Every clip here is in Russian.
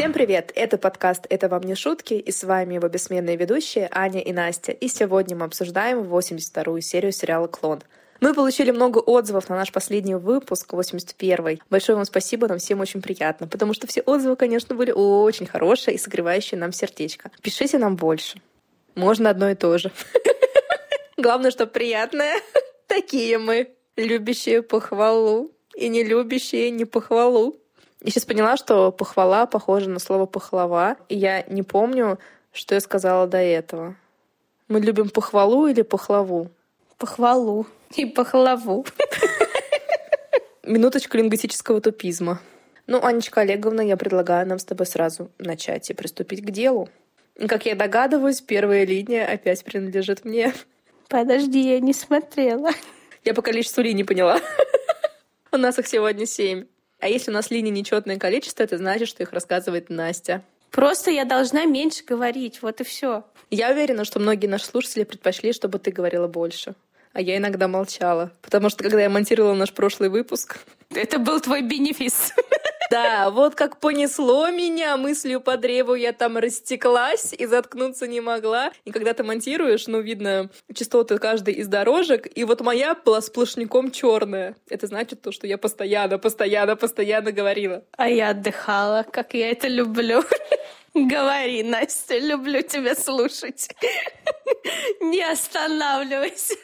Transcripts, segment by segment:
Всем привет! Это подкаст «Это вам не шутки» и с вами его бессменные ведущие Аня и Настя. И сегодня мы обсуждаем 82-ю серию сериала «Клон». Мы получили много отзывов на наш последний выпуск, 81-й. Большое вам спасибо, нам всем очень приятно, потому что все отзывы, конечно, были очень хорошие и согревающие нам сердечко. Пишите нам больше. Можно одно и то же. Главное, что приятное. Такие мы, любящие похвалу и не любящие не похвалу. Я сейчас поняла, что похвала похожа на слово похвала, и я не помню, что я сказала до этого. Мы любим похвалу или похлаву? Похвалу и похлаву. Минуточку лингвистического тупизма. Ну, Анечка Олеговна, я предлагаю нам с тобой сразу начать и приступить к делу. Как я догадываюсь, первая линия опять принадлежит мне. Подожди, я не смотрела. Я по количеству линий поняла. У нас их сегодня семь. А если у нас линий нечетное количество, это значит, что их рассказывает Настя. Просто я должна меньше говорить, вот и все. Я уверена, что многие наши слушатели предпочли, чтобы ты говорила больше а я иногда молчала. Потому что, когда я монтировала наш прошлый выпуск... Это был твой бенефис. Да, вот как понесло меня мыслью по древу, я там растеклась и заткнуться не могла. И когда ты монтируешь, ну, видно частоты каждой из дорожек, и вот моя была сплошняком черная. Это значит то, что я постоянно, постоянно, постоянно говорила. А я отдыхала, как я это люблю. Говори, Настя, люблю тебя слушать. Не останавливайся.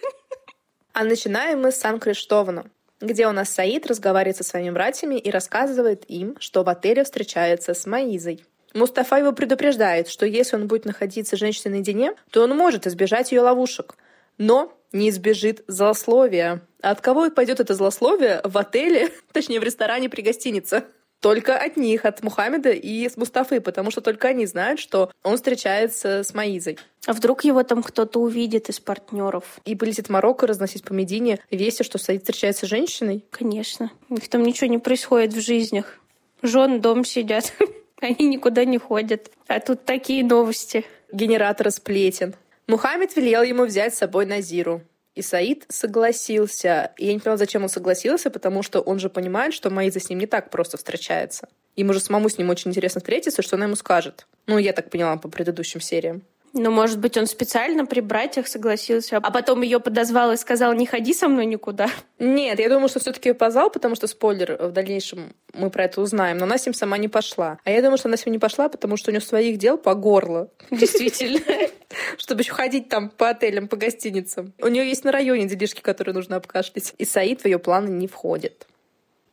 А начинаем мы с Сан-Криштована, где у нас Саид разговаривает со своими братьями и рассказывает им, что в отеле встречается с Маизой. Мустафа его предупреждает, что если он будет находиться с женщиной наедине, то он может избежать ее ловушек. Но не избежит злословия. А от кого пойдет это злословие в отеле, точнее в ресторане при гостинице? Только от них, от Мухаммеда и с Мустафы, потому что только они знают, что он встречается с Маизой. А вдруг его там кто-то увидит из партнеров? И полетит в Марокко разносить по Медине вести, что Саид встречается с женщиной? Конечно. У них там ничего не происходит в жизнях. Жен дом сидят. Они никуда не ходят. А тут такие новости. Генератор сплетен. Мухаммед велел ему взять с собой Назиру. И Саид согласился. И я не поняла, зачем он согласился, потому что он же понимает, что Маиза с ним не так просто встречается. Ему же самому с ним очень интересно встретиться, что она ему скажет. Ну, я так поняла по предыдущим сериям. Ну, может быть, он специально при братьях согласился, а потом ее подозвал и сказал, не ходи со мной никуда. Нет, я думаю, что все-таки позвал, потому что спойлер в дальнейшем мы про это узнаем, но она с ним сама не пошла. А я думаю, что она с ним не пошла, потому что у нее своих дел по горло. Действительно. Чтобы еще ходить там по отелям, по гостиницам. У нее есть на районе делишки, которые нужно обкашлять. И Саид в ее планы не входит.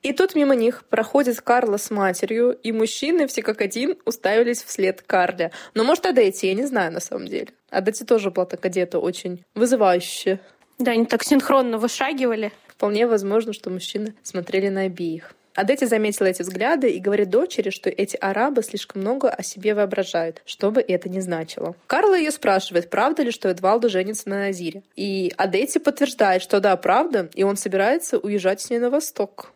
И тут мимо них проходит Карла с матерью, и мужчины все как один уставились вслед Карле. Но может Адетти, я не знаю на самом деле. Адетти тоже была так одета очень вызывающе. Да, они так синхронно вышагивали. Вполне возможно, что мужчины смотрели на обеих. Адетти заметила эти взгляды и говорит дочери, что эти арабы слишком много о себе воображают, что бы это ни значило. Карла ее спрашивает, правда ли, что Эдвалду женится на Назире. И Адетти подтверждает, что да, правда, и он собирается уезжать с ней на восток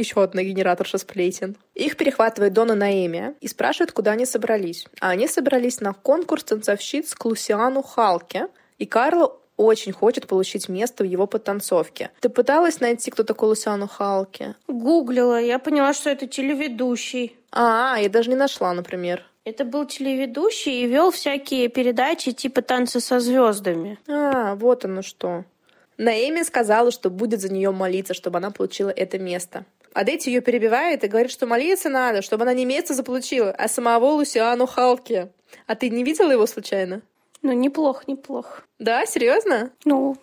еще одна генераторша сплетен. Их перехватывает Дона Наэмия и спрашивает, куда они собрались. А они собрались на конкурс танцовщиц к Лусиану Халке, и Карла очень хочет получить место в его подтанцовке. Ты пыталась найти, кто такой Лусиану Халке? Гуглила, я поняла, что это телеведущий. А, я даже не нашла, например. Это был телеведущий и вел всякие передачи типа «Танцы со звездами». А, вот оно что. Наэми сказала, что будет за нее молиться, чтобы она получила это место. А Дети ее перебивает и говорит, что молиться надо, чтобы она не место заполучила, а самого Лусиану Халки. А ты не видела его случайно? Ну, неплохо, неплохо. Да, серьезно? Ну,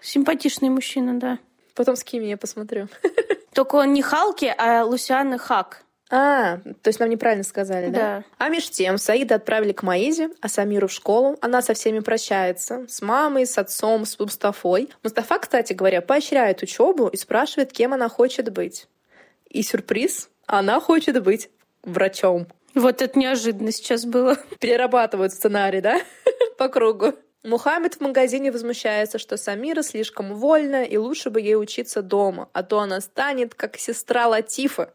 симпатичный мужчина, да. Потом с кем я посмотрю. Только он не Халки, а Лусианы Хак. А, то есть нам неправильно сказали, да? Да. А меж тем Саида отправили к Маизе, а Самиру в школу. Она со всеми прощается. С мамой, с отцом, с Мустафой. Мустафа, кстати говоря, поощряет учебу и спрашивает, кем она хочет быть. И сюрприз, она хочет быть врачом. Вот это неожиданно сейчас было. Перерабатывают сценарий, да? По кругу. Мухаммед в магазине возмущается, что Самира слишком вольна и лучше бы ей учиться дома, а то она станет как сестра Латифа.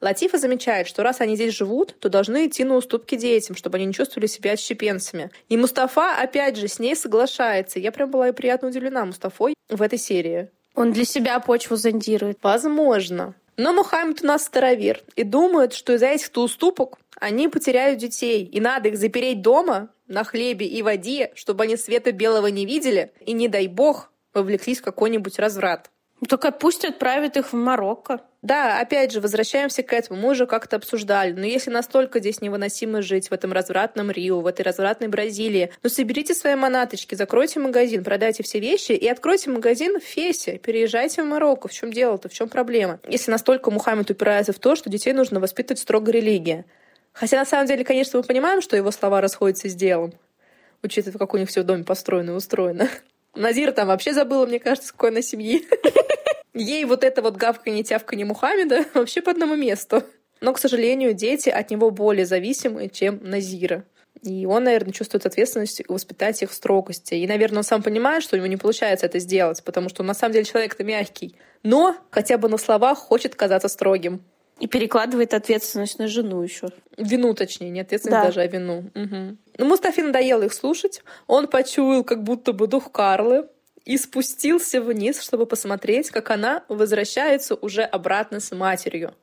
Латифа замечает, что раз они здесь живут, то должны идти на уступки детям, чтобы они не чувствовали себя отщепенцами. И Мустафа, опять же, с ней соглашается. Я прям была приятно удивлена Мустафой в этой серии. Он для себя почву зондирует. Возможно. Но Мухаммед у нас старовер и думает, что из-за этих-то уступок они потеряют детей, и надо их запереть дома на хлебе и воде, чтобы они света белого не видели, и, не дай бог, вовлеклись в какой-нибудь разврат. Только пусть отправят их в Марокко. Да, опять же, возвращаемся к этому. Мы уже как-то обсуждали. Но если настолько здесь невыносимо жить в этом развратном Рио, в этой развратной Бразилии, ну соберите свои манаточки, закройте магазин, продайте все вещи и откройте магазин в Фесе. Переезжайте в Марокко. В чем дело-то? В чем проблема? Если настолько Мухаммед упирается в то, что детей нужно воспитывать строго религия. Хотя на самом деле, конечно, мы понимаем, что его слова расходятся с делом, учитывая, как у них все в доме построено и устроено. Назира там вообще забыла, мне кажется, какой она семьи. Ей вот это вот гавканье, тявканье Мухаммеда вообще по одному месту. Но, к сожалению, дети от него более зависимы, чем Назира. И он, наверное, чувствует ответственность воспитать их в строгости. И, наверное, он сам понимает, что у него не получается это сделать, потому что он на самом деле человек-то мягкий. Но хотя бы на словах хочет казаться строгим. И перекладывает ответственность на жену еще. Вину, точнее, не ответственность да. даже, а вину. Угу. Ну, Мустафе надоело их слушать. Он почуял как будто бы дух Карлы и спустился вниз, чтобы посмотреть, как она возвращается уже обратно с матерью.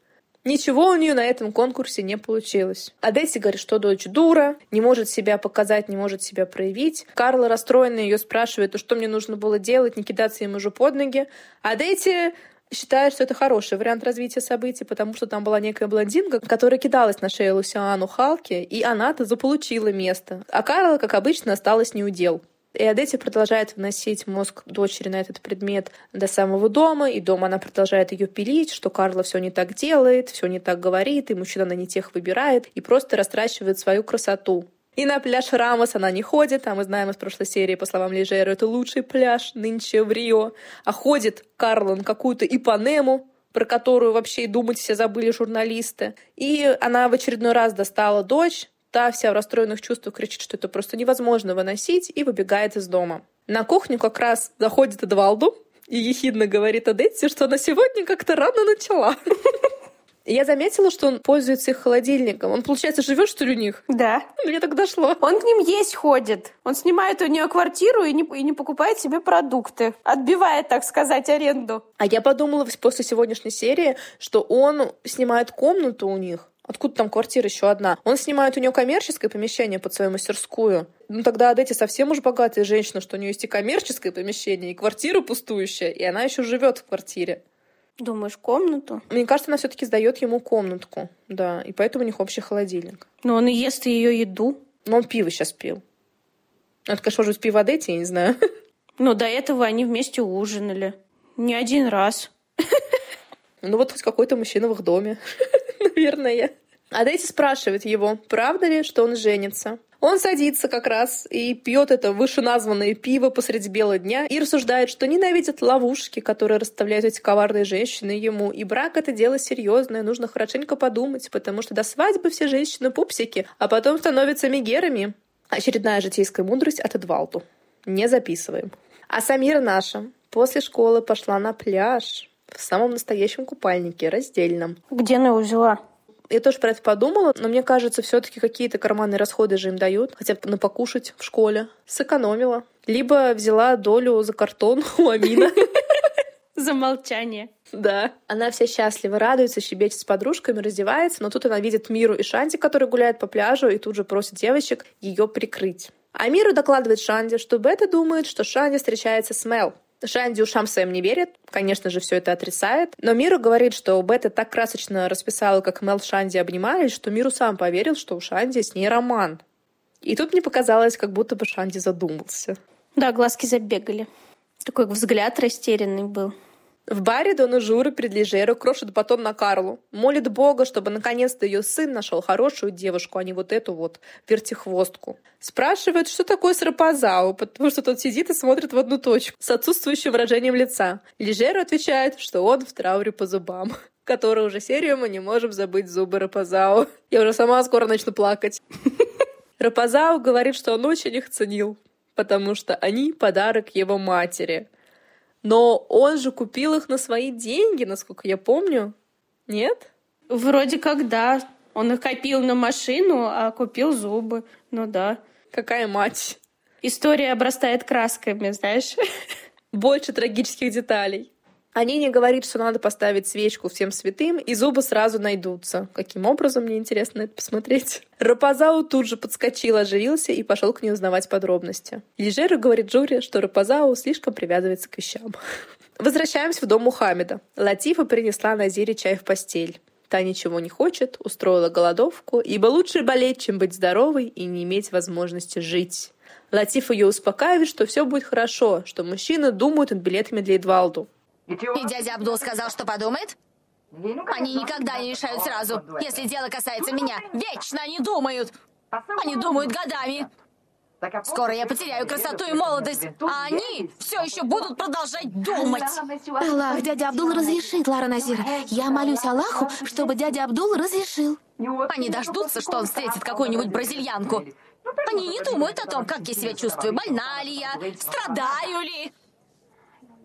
Ничего у нее на этом конкурсе не получилось. Адесси говорит, что дочь дура, не может себя показать, не может себя проявить. Карла расстроенная ее спрашивает, что мне нужно было делать, не кидаться ему уже под ноги. А Адетти считает, что это хороший вариант развития событий, потому что там была некая блондинка, которая кидалась на шею Лусиану Халки, и она-то заполучила место. А Карла, как обычно, осталась неудел. И Адетти продолжает вносить мозг дочери на этот предмет до самого дома, и дома она продолжает ее пилить, что Карла все не так делает, все не так говорит, и мужчина на не тех выбирает, и просто растрачивает свою красоту. И на пляж Рамос она не ходит, а мы знаем из прошлой серии, по словам Лежера, это лучший пляж нынче в Рио. А ходит Карла на какую-то Ипанему, про которую вообще и думать все забыли журналисты. И она в очередной раз достала дочь, Та вся в расстроенных чувствах кричит, что это просто невозможно выносить, и выбегает из дома. На кухню как раз заходит Эдвалду и ехидно говорит Адетте, что она сегодня как-то рано начала. Я заметила, что он пользуется их холодильником. Он, получается, живет, что ли, у них? Да. Мне так дошло. Он к ним есть ходит. Он снимает у нее квартиру и не, и не покупает себе продукты. Отбивает, так сказать, аренду. А я подумала после сегодняшней серии, что он снимает комнату у них. Откуда там квартира еще одна? Он снимает у нее коммерческое помещение под свою мастерскую. Ну тогда Адетти совсем уж богатая женщина, что у нее есть и коммерческое помещение, и квартира пустующая, и она еще живет в квартире. Думаешь, комнату? Мне кажется, она все-таки сдает ему комнатку, да, и поэтому у них общий холодильник. Но он ест ее еду. Но он пиво сейчас пил. Это, конечно, может быть, пиво Адетти, я не знаю. Но до этого они вместе ужинали. Не один раз. Ну вот хоть какой-то мужчина в их доме, наверное. А Дейзи спрашивает его, правда ли, что он женится. Он садится как раз и пьет это вышеназванное пиво посреди бела дня и рассуждает, что ненавидит ловушки, которые расставляют эти коварные женщины ему. И брак — это дело серьезное, нужно хорошенько подумать, потому что до свадьбы все женщины пупсики, а потом становятся мегерами. Очередная житейская мудрость от Эдвалду. Не записываем. А Самира наша после школы пошла на пляж в самом настоящем купальнике, раздельном. Где она его взяла? Я тоже про это подумала, но мне кажется, все-таки какие-то карманные расходы же им дают, хотя бы на покушать в школе. Сэкономила. Либо взяла долю за картон у Амина. За молчание. Да. Она вся счастлива, радуется, щебечет с подружками, раздевается, но тут она видит Миру и Шанти, которые гуляют по пляжу, и тут же просит девочек ее прикрыть. А Миру докладывает Шанди, что Бета думает, что Шанди встречается с Мел. Шанди ушам своим не верит, конечно же, все это отрицает. Но Миру говорит, что Бета так красочно расписала, как Мел Шанди обнимались, что Миру сам поверил, что у Шанди с ней роман. И тут мне показалось, как будто бы Шанди задумался. Да, глазки забегали. Такой взгляд растерянный был. В баре Дона Жура перед Лежеру крошит батон на Карлу. Молит Бога, чтобы наконец-то ее сын нашел хорошую девушку, а не вот эту вот вертихвостку. Спрашивает, что такое срапазау, потому что тот сидит и смотрит в одну точку с отсутствующим выражением лица. Лежеру отвечает, что он в трауре по зубам которую уже серию мы не можем забыть зубы Рапазау. Я уже сама скоро начну плакать. Рапазау говорит, что он очень их ценил, потому что они подарок его матери — но он же купил их на свои деньги, насколько я помню. Нет? Вроде как да. Он их копил на машину, а купил зубы. Ну да. Какая мать. История обрастает красками, знаешь. Больше трагических деталей. Они не говорит, что надо поставить свечку всем святым, и зубы сразу найдутся. Каким образом, мне интересно это посмотреть. Рапазау тут же подскочил, оживился и пошел к ней узнавать подробности. Лежеру говорит Джури, что Рапазау слишком привязывается к вещам. Возвращаемся в дом Мухаммеда. Латифа принесла Назире чай в постель. Та ничего не хочет, устроила голодовку, ибо лучше болеть, чем быть здоровой и не иметь возможности жить. Латиф ее успокаивает, что все будет хорошо, что мужчины думают над билетами для Эдвалду. И дядя Абдул сказал, что подумает? Они никогда не решают сразу. Если дело касается меня, вечно они думают. Они думают годами. Скоро я потеряю красоту и молодость, а они все еще будут продолжать думать. Аллах, дядя Абдул разрешит, Лара Назир. Я молюсь Аллаху, чтобы дядя Абдул разрешил. Они дождутся, что он встретит какую-нибудь бразильянку. Они не думают о том, как я себя чувствую, больна ли я, страдаю ли.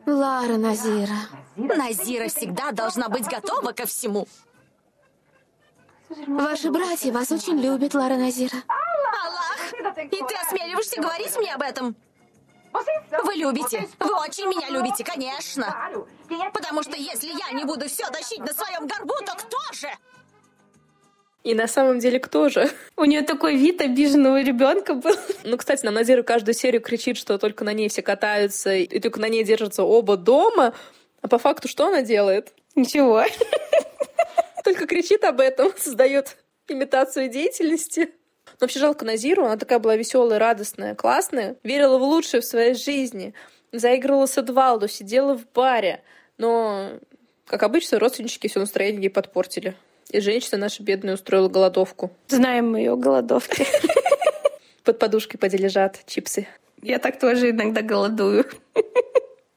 Лара Назира. Назира всегда должна быть готова ко всему. Ваши братья вас очень любят, Лара Назира. Аллах, и ты осмеливаешься говорить мне об этом? Вы любите. Вы очень меня любите, конечно. Потому что если я не буду все тащить на своем горбу, то кто же? И на самом деле кто же? У нее такой вид обиженного ребенка был. Ну, кстати, нам Назира каждую серию кричит, что только на ней все катаются, и только на ней держатся оба дома. А по факту что она делает? Ничего. Только кричит об этом, создает имитацию деятельности. Но вообще жалко Назиру, она такая была веселая, радостная, классная, верила в лучшее в своей жизни, заигрывала с Эдвалду, сидела в баре. Но, как обычно, родственнички все настроение ей подпортили. И женщина наша бедная устроила голодовку. Знаем мы ее голодовки. Под подушкой поди лежат чипсы. Я так тоже иногда голодую.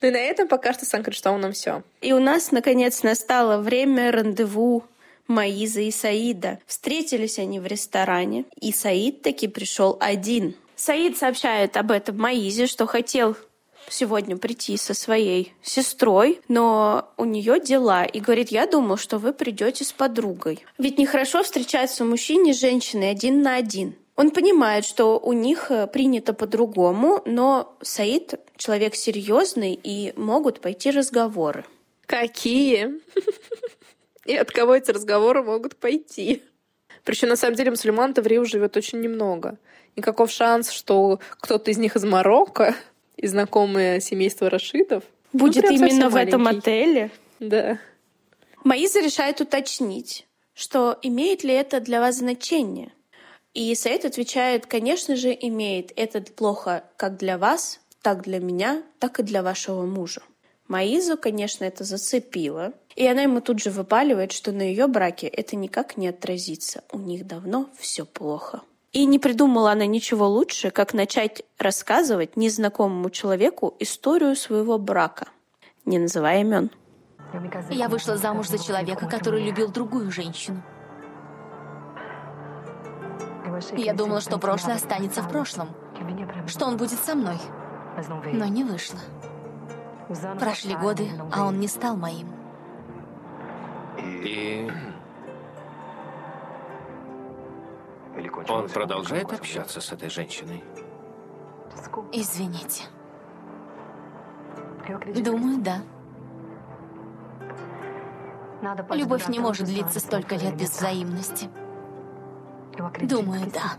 Ну и на этом пока что с Анкриштауном все. И у нас, наконец, настало время рандеву Маиза и Саида. Встретились они в ресторане, и Саид таки пришел один. Саид сообщает об этом Маизе, что хотел сегодня прийти со своей сестрой, но у нее дела, и говорит, я думал, что вы придете с подругой. Ведь нехорошо встречаться мужчине с женщиной один на один. Он понимает, что у них э, принято по-другому, но Саид человек серьезный и могут пойти разговоры. Какие? И от кого эти разговоры могут пойти? Причем на самом деле мусульман-то в Рио живет очень немного. Никаков шанс, что кто-то из них из Марокко и знакомое семейство Рашидов. Ну, Будет ну, именно в этом отеле? Да. Маиза решает уточнить, что имеет ли это для вас значение. И Саид отвечает, конечно же, имеет. Это плохо как для вас, так для меня, так и для вашего мужа. Маизу, конечно, это зацепило. И она ему тут же выпаливает, что на ее браке это никак не отразится. У них давно все плохо. И не придумала она ничего лучше, как начать рассказывать незнакомому человеку историю своего брака, не называя имен. Я вышла замуж за человека, который любил другую женщину. Я думала, что прошлое останется в прошлом, что он будет со мной. Но не вышло. Прошли годы, а он не стал моим. И Он продолжает общаться с этой женщиной? Извините. Думаю, да. Любовь не может длиться столько лет без взаимности. Думаю, да.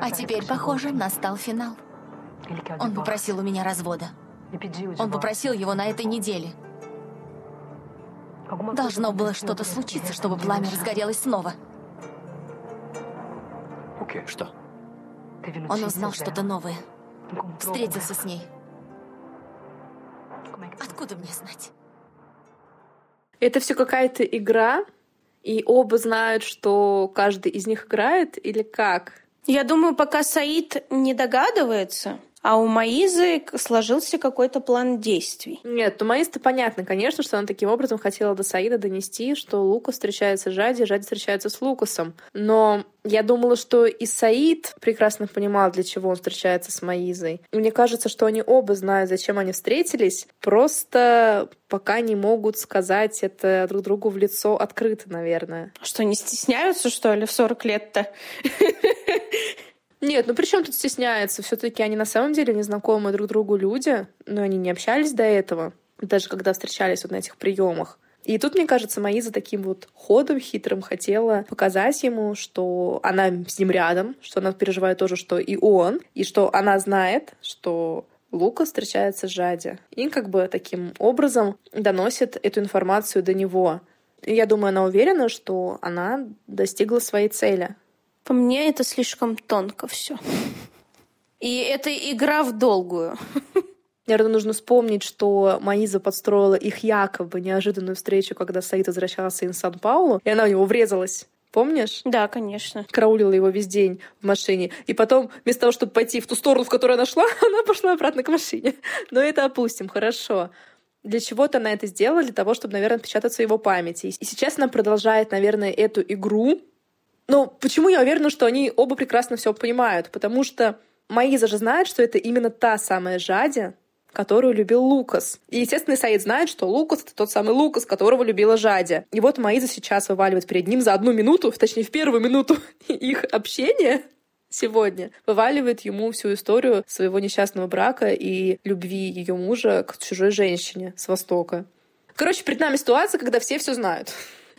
А теперь, похоже, настал финал. Он попросил у меня развода. Он попросил его на этой неделе. Должно было что-то случиться, чтобы пламя разгорелось снова. Что? Он узнал что-то новое. Встретился с ней. Откуда мне знать? Это все какая-то игра, и оба знают, что каждый из них играет, или как? Я думаю, пока Саид не догадывается, а у Маизы сложился какой-то план действий. Нет, у Маизы-то понятно, конечно, что она таким образом хотела до Саида донести, что Лукас встречается с Жади, Жади встречается с Лукасом. Но я думала, что и Саид прекрасно понимал, для чего он встречается с Маизой. И мне кажется, что они оба знают, зачем они встретились, просто пока не могут сказать это друг другу в лицо открыто, наверное. Что, не стесняются, что ли, в 40 лет-то? Нет, ну при чем тут стесняется? Все-таки они на самом деле незнакомые друг другу люди, но они не общались до этого, даже когда встречались вот на этих приемах. И тут, мне кажется, Маиза таким вот ходом хитрым хотела показать ему, что она с ним рядом, что она переживает то же, что и он, и что она знает, что Лука встречается с Жади. И как бы таким образом доносит эту информацию до него. И я думаю, она уверена, что она достигла своей цели. По мне это слишком тонко все. И это игра в долгую. Наверное, нужно вспомнить, что Маиза подстроила их якобы неожиданную встречу, когда Саид возвращался из Сан-Паулу, и она в него врезалась. Помнишь? Да, конечно. Караулила его весь день в машине. И потом, вместо того, чтобы пойти в ту сторону, в которую она шла, она пошла обратно к машине. Но это опустим, хорошо. Для чего-то она это сделала, для того, чтобы, наверное, отпечататься в его памяти. И сейчас она продолжает, наверное, эту игру. Но почему я уверена, что они оба прекрасно все понимают? Потому что Маиза же знает, что это именно та самая Жадя, которую любил Лукас. И, естественно, Саид знает, что Лукас — это тот самый Лукас, которого любила Жадя. И вот Маиза сейчас вываливает перед ним за одну минуту, точнее, в первую минуту их общения сегодня вываливает ему всю историю своего несчастного брака и любви ее мужа к чужой женщине с Востока. Короче, перед нами ситуация, когда все все знают.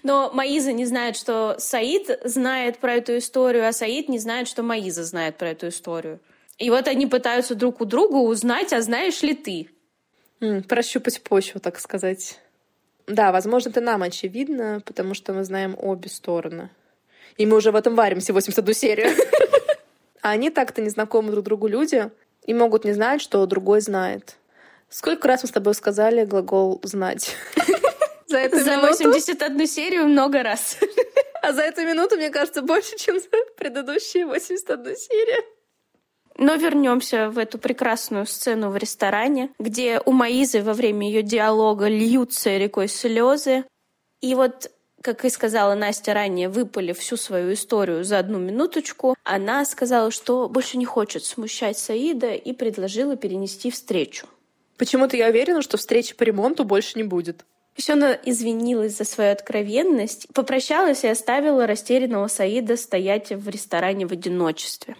Но Маиза не знает, что Саид знает про эту историю, а Саид не знает, что Маиза знает про эту историю. И вот они пытаются друг у друга узнать, а знаешь ли ты? М, прощупать почву, так сказать. Да, возможно, это нам очевидно, потому что мы знаем обе стороны. И мы уже в этом варимся 81 серию. А они так-то незнакомы друг другу люди и могут не знать, что другой знает. Сколько раз мы с тобой сказали глагол «знать»? За эту За минуту? 81 серию много раз. А за эту минуту, мне кажется, больше, чем за предыдущие 81 серию. Но вернемся в эту прекрасную сцену в ресторане, где у Маизы во время ее диалога льются рекой слезы. И вот как и сказала Настя ранее, выпали всю свою историю за одну минуточку, она сказала, что больше не хочет смущать Саида и предложила перенести встречу. Почему-то я уверена, что встречи по ремонту больше не будет. Еще она извинилась за свою откровенность, попрощалась и оставила растерянного Саида стоять в ресторане в одиночестве.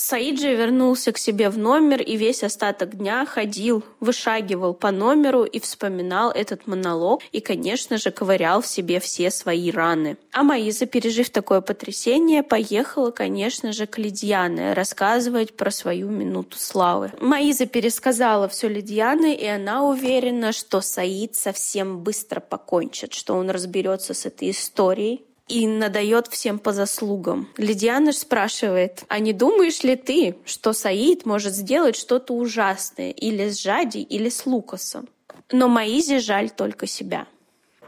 Саиджи вернулся к себе в номер и весь остаток дня ходил, вышагивал по номеру и вспоминал этот монолог и, конечно же, ковырял в себе все свои раны. А Маиза, пережив такое потрясение, поехала, конечно же, к Лидьяне рассказывать про свою минуту славы. Маиза пересказала все Лидьяне, и она уверена, что Саид совсем быстро покончит, что он разберется с этой историей, и надает всем по заслугам. Лидиана спрашивает, а не думаешь ли ты, что Саид может сделать что-то ужасное или с Жади, или с Лукасом? Но Маизе жаль только себя.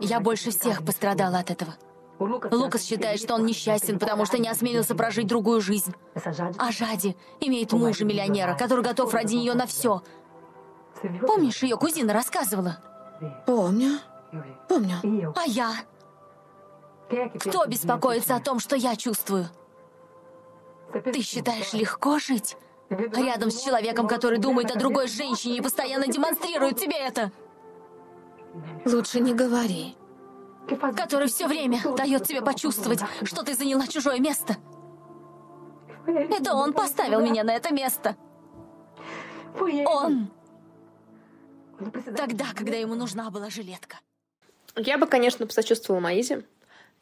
Я больше всех пострадала от этого. Лукас считает, что он несчастен, потому что не осмелился прожить другую жизнь. А Жади имеет мужа-миллионера, который готов ради нее на все. Помнишь, ее кузина рассказывала? Помню. Помню. А я? Кто беспокоится о том, что я чувствую? Ты считаешь легко жить? Рядом с человеком, который думает о другой женщине и постоянно демонстрирует тебе это. Лучше не говори. Который все время дает тебе почувствовать, что ты заняла чужое место. Это он поставил меня на это место. Он. Тогда, когда ему нужна была жилетка. Я бы, конечно, посочувствовала Маизе,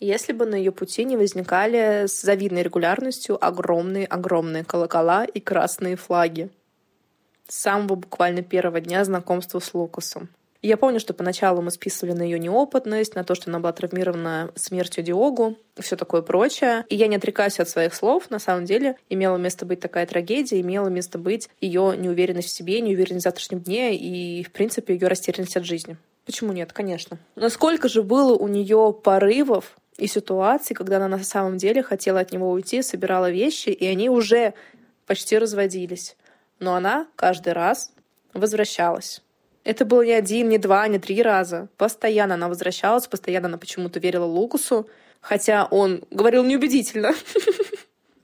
если бы на ее пути не возникали с завидной регулярностью огромные-огромные колокола и красные флаги. С самого буквально первого дня знакомства с Лукасом. Я помню, что поначалу мы списывали на ее неопытность, на то, что она была травмирована смертью Диогу и все такое прочее. И я не отрекаюсь от своих слов. На самом деле имела место быть такая трагедия, имела место быть ее неуверенность в себе, неуверенность в завтрашнем дне и, в принципе, ее растерянность от жизни. Почему нет? Конечно. Насколько же было у нее порывов и ситуаций, когда она на самом деле хотела от него уйти, собирала вещи, и они уже почти разводились. Но она каждый раз возвращалась. Это было не один, не два, не три раза. Постоянно она возвращалась, постоянно она почему-то верила Лукусу, хотя он говорил неубедительно.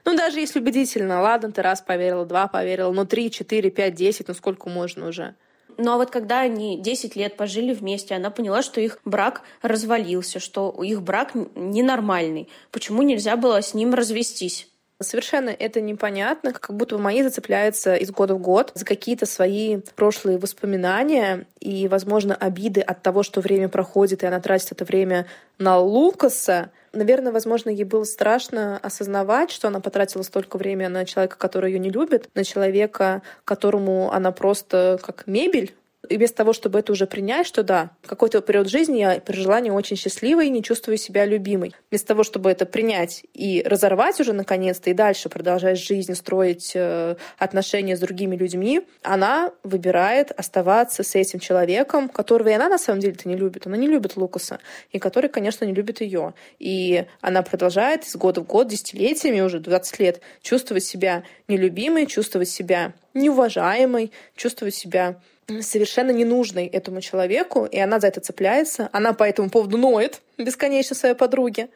Ну, даже если убедительно, ладно, ты раз поверила, два поверила, но три, четыре, пять, десять, ну сколько можно уже? Ну а вот когда они 10 лет пожили вместе, она поняла, что их брак развалился, что их брак ненормальный. Почему нельзя было с ним развестись? Совершенно это непонятно, как будто бы мои зацепляются из года в год за какие-то свои прошлые воспоминания и, возможно, обиды от того, что время проходит, и она тратит это время на Лукаса. Наверное, возможно, ей было страшно осознавать, что она потратила столько времени на человека, который ее не любит, на человека, которому она просто как мебель и вместо того, чтобы это уже принять, что да, какой-то период жизни я прожила не очень счастливой, не чувствую себя любимой. Вместо того, чтобы это принять и разорвать уже наконец-то, и дальше продолжать жизнь, строить э, отношения с другими людьми, она выбирает оставаться с этим человеком, которого и она на самом деле-то не любит. Она не любит Лукаса, и который, конечно, не любит ее. И она продолжает из года в год, десятилетиями, уже 20 лет, чувствовать себя нелюбимой, чувствовать себя неуважаемой, чувствовать себя совершенно ненужной этому человеку, и она за это цепляется. Она по этому поводу ноет бесконечно своей подруге.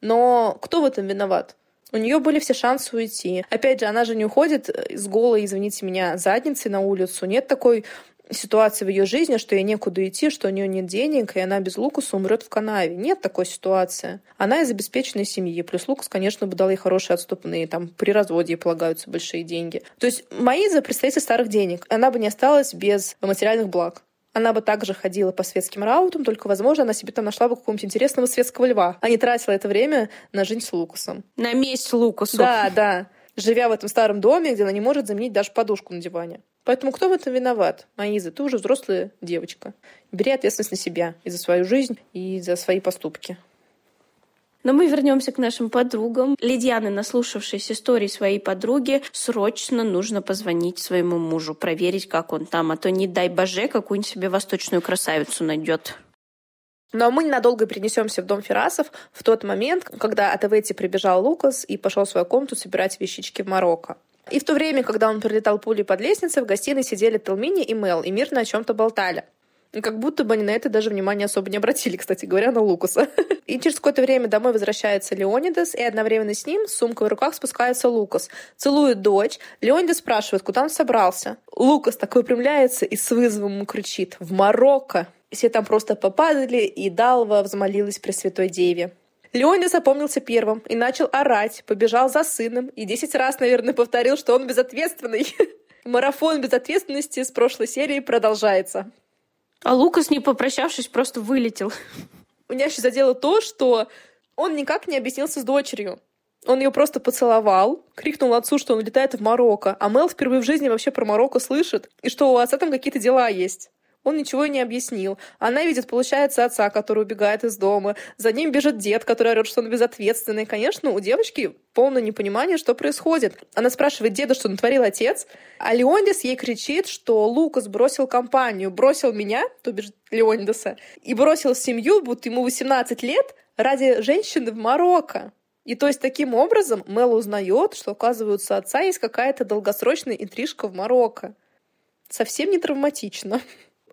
Но кто в этом виноват? У нее были все шансы уйти. Опять же, она же не уходит с голой, извините меня, задницей на улицу. Нет такой ситуации в ее жизни, что ей некуда идти, что у нее нет денег, и она без Лукаса умрет в канаве. Нет такой ситуации. Она из обеспеченной семьи. Плюс Лукас, конечно, бы дал ей хорошие отступные. Там при разводе ей полагаются большие деньги. То есть Маиза представитель старых денег. Она бы не осталась без материальных благ. Она бы также ходила по светским раутам, только, возможно, она себе там нашла бы какого-нибудь интересного светского льва, а не тратила это время на жизнь с Лукасом. На месть Лукасу. Да, да. Живя в этом старом доме, где она не может заменить даже подушку на диване. Поэтому кто в этом виноват? Маиза, ты уже взрослая девочка. Бери ответственность на себя и за свою жизнь, и за свои поступки. Но мы вернемся к нашим подругам. Лидианы, наслушавшись истории своей подруги, срочно нужно позвонить своему мужу, проверить, как он там, а то не дай боже, какую-нибудь себе восточную красавицу найдет. Но мы ненадолго перенесемся в дом Ферасов в тот момент, когда от Эвети прибежал Лукас и пошел в свою комнату собирать вещички в Марокко. И в то время, когда он прилетал пулей под лестницей, в гостиной сидели Телмини и Мел и мирно о чем-то болтали. Как будто бы они на это даже внимания особо не обратили, кстати говоря, на Лукаса. И через какое-то время домой возвращается Леонидас, и одновременно с ним с сумкой в руках спускается Лукас. Целует дочь. Леонидас спрашивает, куда он собрался. Лукас такой выпрямляется и с вызовом кричит «В Марокко!». Все там просто попадали, и Далва взмолилась Пресвятой Деве. Леоня запомнился первым и начал орать, побежал за сыном и десять раз, наверное, повторил, что он безответственный. Марафон безответственности с прошлой серии продолжается. А Лукас, не попрощавшись, просто вылетел. Меня еще задело то, что он никак не объяснился с дочерью. Он ее просто поцеловал, крикнул отцу, что он летает в Марокко, а Мел впервые в жизни вообще про Марокко слышит, и что у отца там какие-то дела есть. Он ничего не объяснил. Она видит, получается, отца, который убегает из дома. За ним бежит дед, который орет, что он безответственный. Конечно, у девочки полное непонимание, что происходит. Она спрашивает деда, что натворил отец, а Леондис ей кричит, что Лукас бросил компанию, бросил меня, то бишь Леондиса, и бросил семью, будто ему 18 лет, ради женщины в Марокко. И то есть таким образом Мел узнает, что, оказывается, у отца есть какая-то долгосрочная интрижка в Марокко. Совсем не травматично.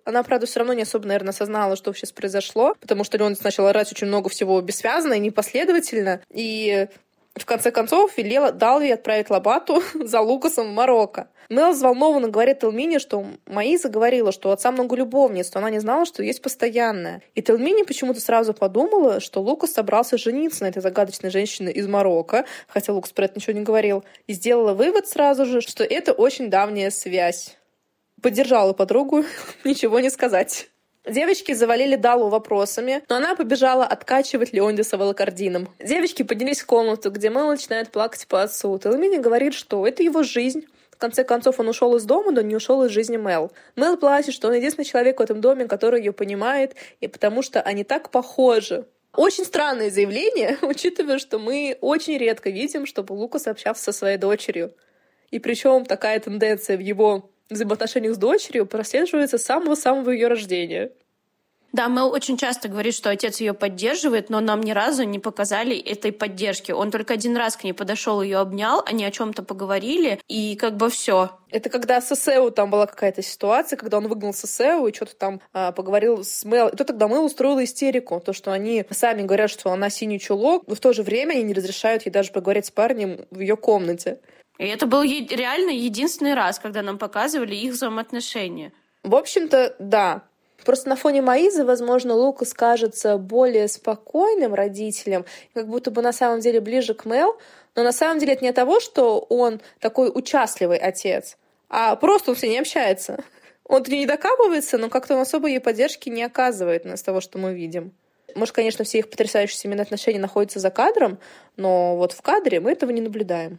Она, правда, все равно не особо, наверное, осознала, что сейчас произошло, потому что Леон начал орать очень много всего бессвязно и непоследовательно. И в конце концов велела Далви отправить Лабату за Лукасом в Марокко. Мел взволнованно говорит Телмине, что Маиза говорила, что у отца много любовниц, но она не знала, что есть постоянная. И Телмини почему-то сразу подумала, что Лукас собрался жениться на этой загадочной женщине из Марокко, хотя Лукас про это ничего не говорил, и сделала вывод сразу же, что это очень давняя связь поддержала подругу, ничего не сказать. Девочки завалили Далу вопросами, но она побежала откачивать Леондиса волокордином. Девочки поднялись в комнату, где Мэл начинает плакать по отцу. Телмини говорит, что это его жизнь. В конце концов, он ушел из дома, но не ушел из жизни Мэл. Мэл плачет, что он единственный человек в этом доме, который ее понимает, и потому что они так похожи. Очень странное заявление, учитывая, что мы очень редко видим, чтобы Лукас общался со своей дочерью. И причем такая тенденция в его взаимоотношениях с дочерью прослеживается с самого-самого ее рождения. Да, Мэл очень часто говорит, что отец ее поддерживает, но нам ни разу не показали этой поддержки. Он только один раз к ней подошел, ее обнял, они о чем-то поговорили, и как бы все. Это когда с Сеу там была какая-то ситуация, когда он выгнал Сеу и что-то там а, поговорил с Мэл. И то тогда Мэл устроила истерику. То, что они сами говорят, что она синий чулок, но в то же время они не разрешают ей даже поговорить с парнем в ее комнате. И это был реально единственный раз, когда нам показывали их взаимоотношения. В общем-то, да. Просто на фоне Маизы, возможно, Лукас кажется более спокойным родителем, как будто бы на самом деле ближе к Мел, но на самом деле это не от того, что он такой участливый отец, а просто он с ней не общается. Он не докапывается, но как-то он особо ей поддержки не оказывает из того, что мы видим. Может, конечно, все их потрясающие семейные отношения находятся за кадром, но вот в кадре мы этого не наблюдаем.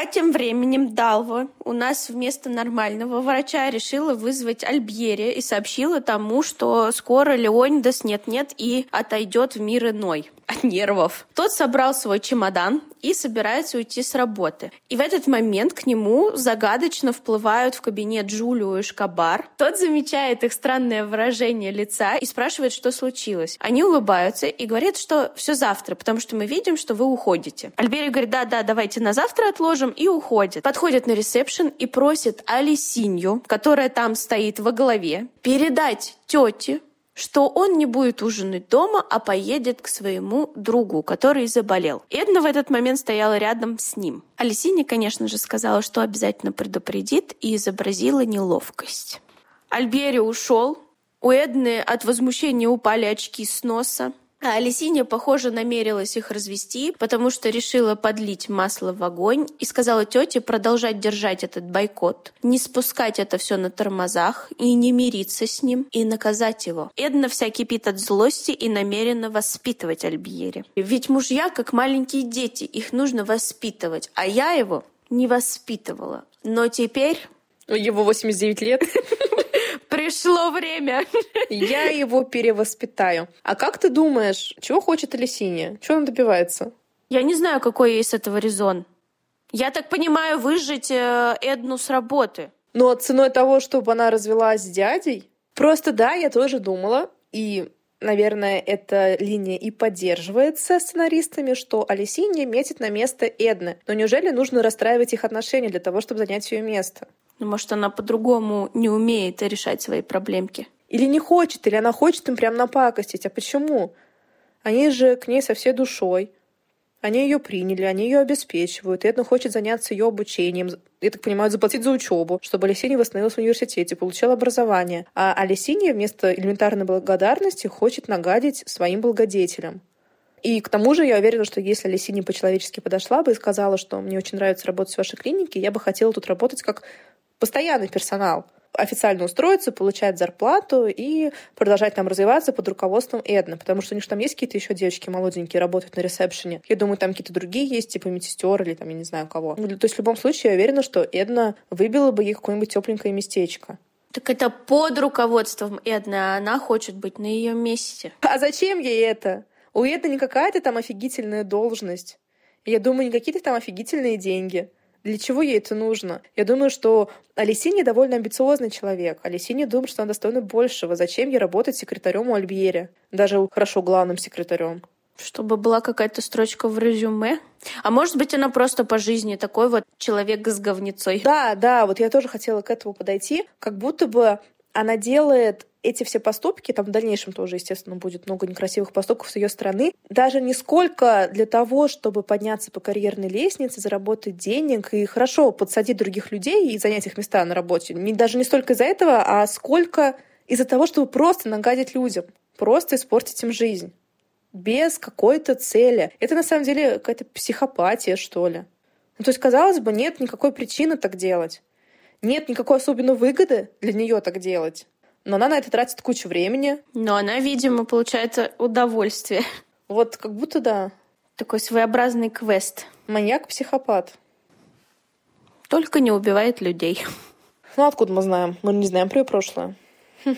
А тем временем Далва у нас вместо нормального врача решила вызвать Альбьери и сообщила тому, что скоро Леонидас нет-нет и отойдет в мир иной от нервов. Тот собрал свой чемодан и собирается уйти с работы. И в этот момент к нему загадочно вплывают в кабинет Джулио и Шкабар. Тот замечает их странное выражение лица и спрашивает, что случилось. Они улыбаются и говорят, что все завтра, потому что мы видим, что вы уходите. Альбери говорит, да-да, давайте на завтра отложим, и уходит. Подходит на ресепшн и просит Алисинью, которая там стоит во главе, передать тете, что он не будет ужинать дома, а поедет к своему другу, который заболел. Эдна в этот момент стояла рядом с ним. Алисине, конечно же, сказала, что обязательно предупредит, и изобразила неловкость. Альбери ушел. У Эдны от возмущения упали очки с носа. А Алисинья, похоже, намерилась их развести, потому что решила подлить масло в огонь и сказала тете продолжать держать этот бойкот, не спускать это все на тормозах и не мириться с ним, и наказать его. Эдна вся кипит от злости и намерена воспитывать Альбьери. Ведь мужья как маленькие дети, их нужно воспитывать, а я его не воспитывала. Но теперь... Его 89 лет. Пришло время. Я его перевоспитаю. А как ты думаешь, чего хочет Алисиния? Чего он добивается? Я не знаю, какой есть этого резон. Я так понимаю, выжить э, Эдну с работы. Но ценой того, чтобы она развелась с дядей? Просто да, я тоже думала. И наверное, эта линия и поддерживается сценаристами, что Алисинья метит на место Эдны. Но неужели нужно расстраивать их отношения для того, чтобы занять ее место? Ну, может, она по-другому не умеет решать свои проблемки. Или не хочет, или она хочет им прям напакостить. А почему? Они же к ней со всей душой. Они ее приняли, они ее обеспечивают. И Эдна хочет заняться ее обучением. Я так понимаю, заплатить за учебу, чтобы Алисиния восстановилась в университете, получила образование. А Алисиния вместо элементарной благодарности хочет нагадить своим благодетелям. И к тому же я уверена, что если Алисиния по-человечески подошла бы и сказала, что мне очень нравится работать в вашей клинике, я бы хотела тут работать как постоянный персонал официально устроиться, получать зарплату и продолжать там развиваться под руководством Эдны, потому что у них там есть какие-то еще девочки молоденькие, работают на ресепшене. Я думаю, там какие-то другие есть, типа медсестер или там, я не знаю кого. Ну, то есть в любом случае я уверена, что Эдна выбила бы ей какое-нибудь тепленькое местечко. Так это под руководством Эдны, а она хочет быть на ее месте. А зачем ей это? У Эдны не какая-то там офигительная должность. Я думаю, не какие-то там офигительные деньги. Для чего ей это нужно? Я думаю, что Алисини довольно амбициозный человек. Алисини думает, что она достойна большего. Зачем ей работать секретарем у Альбьери? Даже хорошо главным секретарем. Чтобы была какая-то строчка в резюме. А может быть, она просто по жизни такой вот человек с говнецой. Да, да, вот я тоже хотела к этому подойти. Как будто бы она делает эти все поступки, там в дальнейшем тоже, естественно, будет много некрасивых поступков с ее стороны, даже не сколько для того, чтобы подняться по карьерной лестнице, заработать денег и хорошо подсадить других людей и занять их места на работе. Не, даже не столько из-за этого, а сколько из-за того, чтобы просто нагадить людям, просто испортить им жизнь. Без какой-то цели. Это на самом деле какая-то психопатия, что ли. Ну, то есть, казалось бы, нет никакой причины так делать. Нет никакой особенной выгоды для нее так делать но она на это тратит кучу времени. Но она, видимо, получает удовольствие. Вот как будто да. Такой своеобразный квест. Маньяк-психопат. Только не убивает людей. Ну, откуда мы знаем? Мы не знаем про ее прошлое.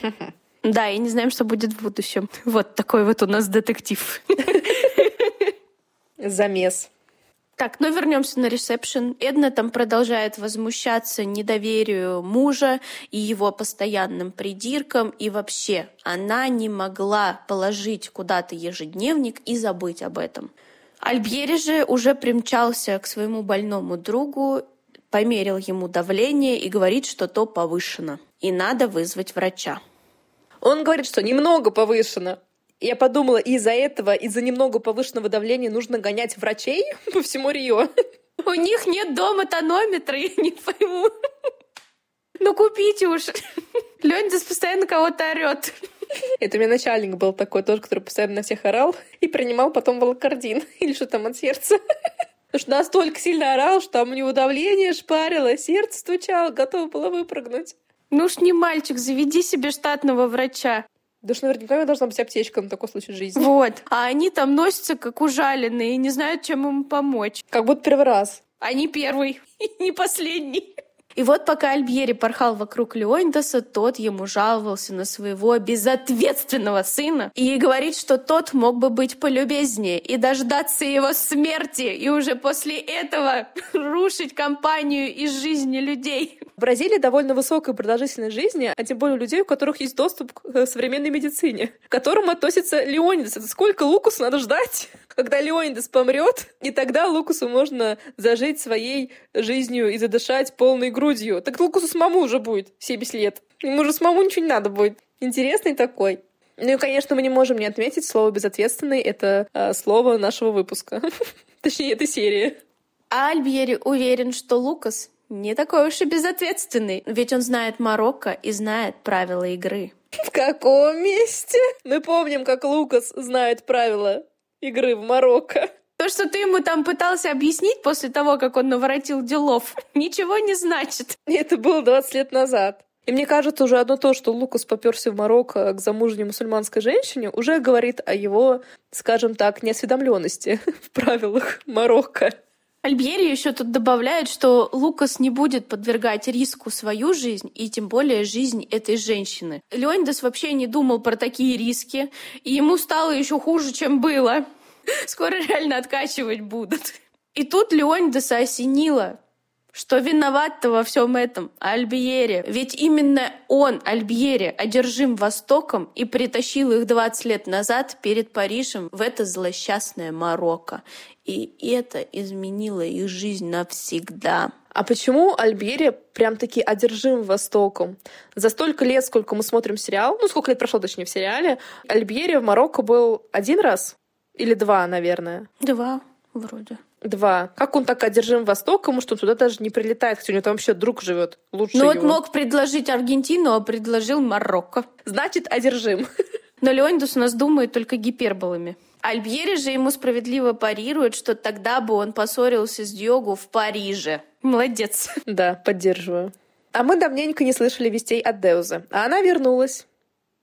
Да, и не знаем, что будет в будущем. Вот такой вот у нас детектив. Замес. Так, ну вернемся на ресепшн. Эдна там продолжает возмущаться недоверию мужа и его постоянным придиркам. И вообще, она не могла положить куда-то ежедневник и забыть об этом. Альбьери же уже примчался к своему больному другу, померил ему давление и говорит, что то повышено. И надо вызвать врача. Он говорит, что немного повышено. Я подумала, из-за этого, из-за немного повышенного давления нужно гонять врачей по всему Рио. У них нет дома тонометра, я не пойму. Ну купите уж. Леонидас постоянно кого-то орет. Это у меня начальник был такой тоже, который постоянно на всех орал и принимал потом волокордин или что там от сердца. Потому что настолько сильно орал, что там у него давление шпарило, сердце стучало, готово было выпрыгнуть. Ну уж не мальчик, заведи себе штатного врача. Да что наверняка должна быть аптечка на такой случай жизни. Вот. А они там носятся как ужаленные и не знают, чем им помочь. Как будто первый раз. Они первый и не последний. И вот пока Альбьери порхал вокруг Леонидаса, тот ему жаловался на своего безответственного сына и говорит, что тот мог бы быть полюбезнее и дождаться его смерти, и уже после этого рушить компанию из жизни людей. В Бразилии довольно высокая продолжительность жизни, а тем более у людей, у которых есть доступ к э, современной медицине, к которым относится Леонидас. Сколько Лукусу надо ждать, когда Леонидас помрет, и тогда Лукусу можно зажить своей жизнью и задышать полной грудью. Так Лукусу самому уже будет 70 лет. Ему уже самому ничего не надо будет. Интересный такой. Ну и, конечно, мы не можем не отметить слово «безответственный». Это э, слово нашего выпуска. Точнее, этой серии. А Альбьери уверен, что Лукас не такой уж и безответственный, ведь он знает Марокко и знает правила игры. В каком месте? Мы помним, как Лукас знает правила игры в Марокко. То, что ты ему там пытался объяснить после того, как он наворотил делов, ничего не значит. Это было 20 лет назад. И мне кажется, уже одно то, что Лукас поперся в Марокко к замужней мусульманской женщине, уже говорит о его, скажем так, неосведомленности в правилах Марокко. Альбьери еще тут добавляет, что Лукас не будет подвергать риску свою жизнь и тем более жизнь этой женщины. Леонидас вообще не думал про такие риски, и ему стало еще хуже, чем было. Скоро реально откачивать будут. И тут Леонидаса осенило, что виноват-то во всем этом Альбьере. Ведь именно он, Альбьере, одержим Востоком и притащил их 20 лет назад перед Парижем в это злосчастное Марокко. И это изменило их жизнь навсегда. А почему Альбери прям-таки одержим Востоком? За столько лет, сколько мы смотрим сериал, ну, сколько лет прошло, точнее, в сериале, Альбери в Марокко был один раз или два, наверное? Два, вроде. Два. Как он так одержим Востоком, что туда даже не прилетает, хотя у него там вообще друг живет лучше Ну вот мог предложить Аргентину, а предложил Марокко. Значит, одержим. Но Леонидус у нас думает только гиперболами. Альбьери же ему справедливо парирует, что тогда бы он поссорился с Диогу в Париже. Молодец. Да, поддерживаю. А мы давненько не слышали вестей от Деуза. А она вернулась.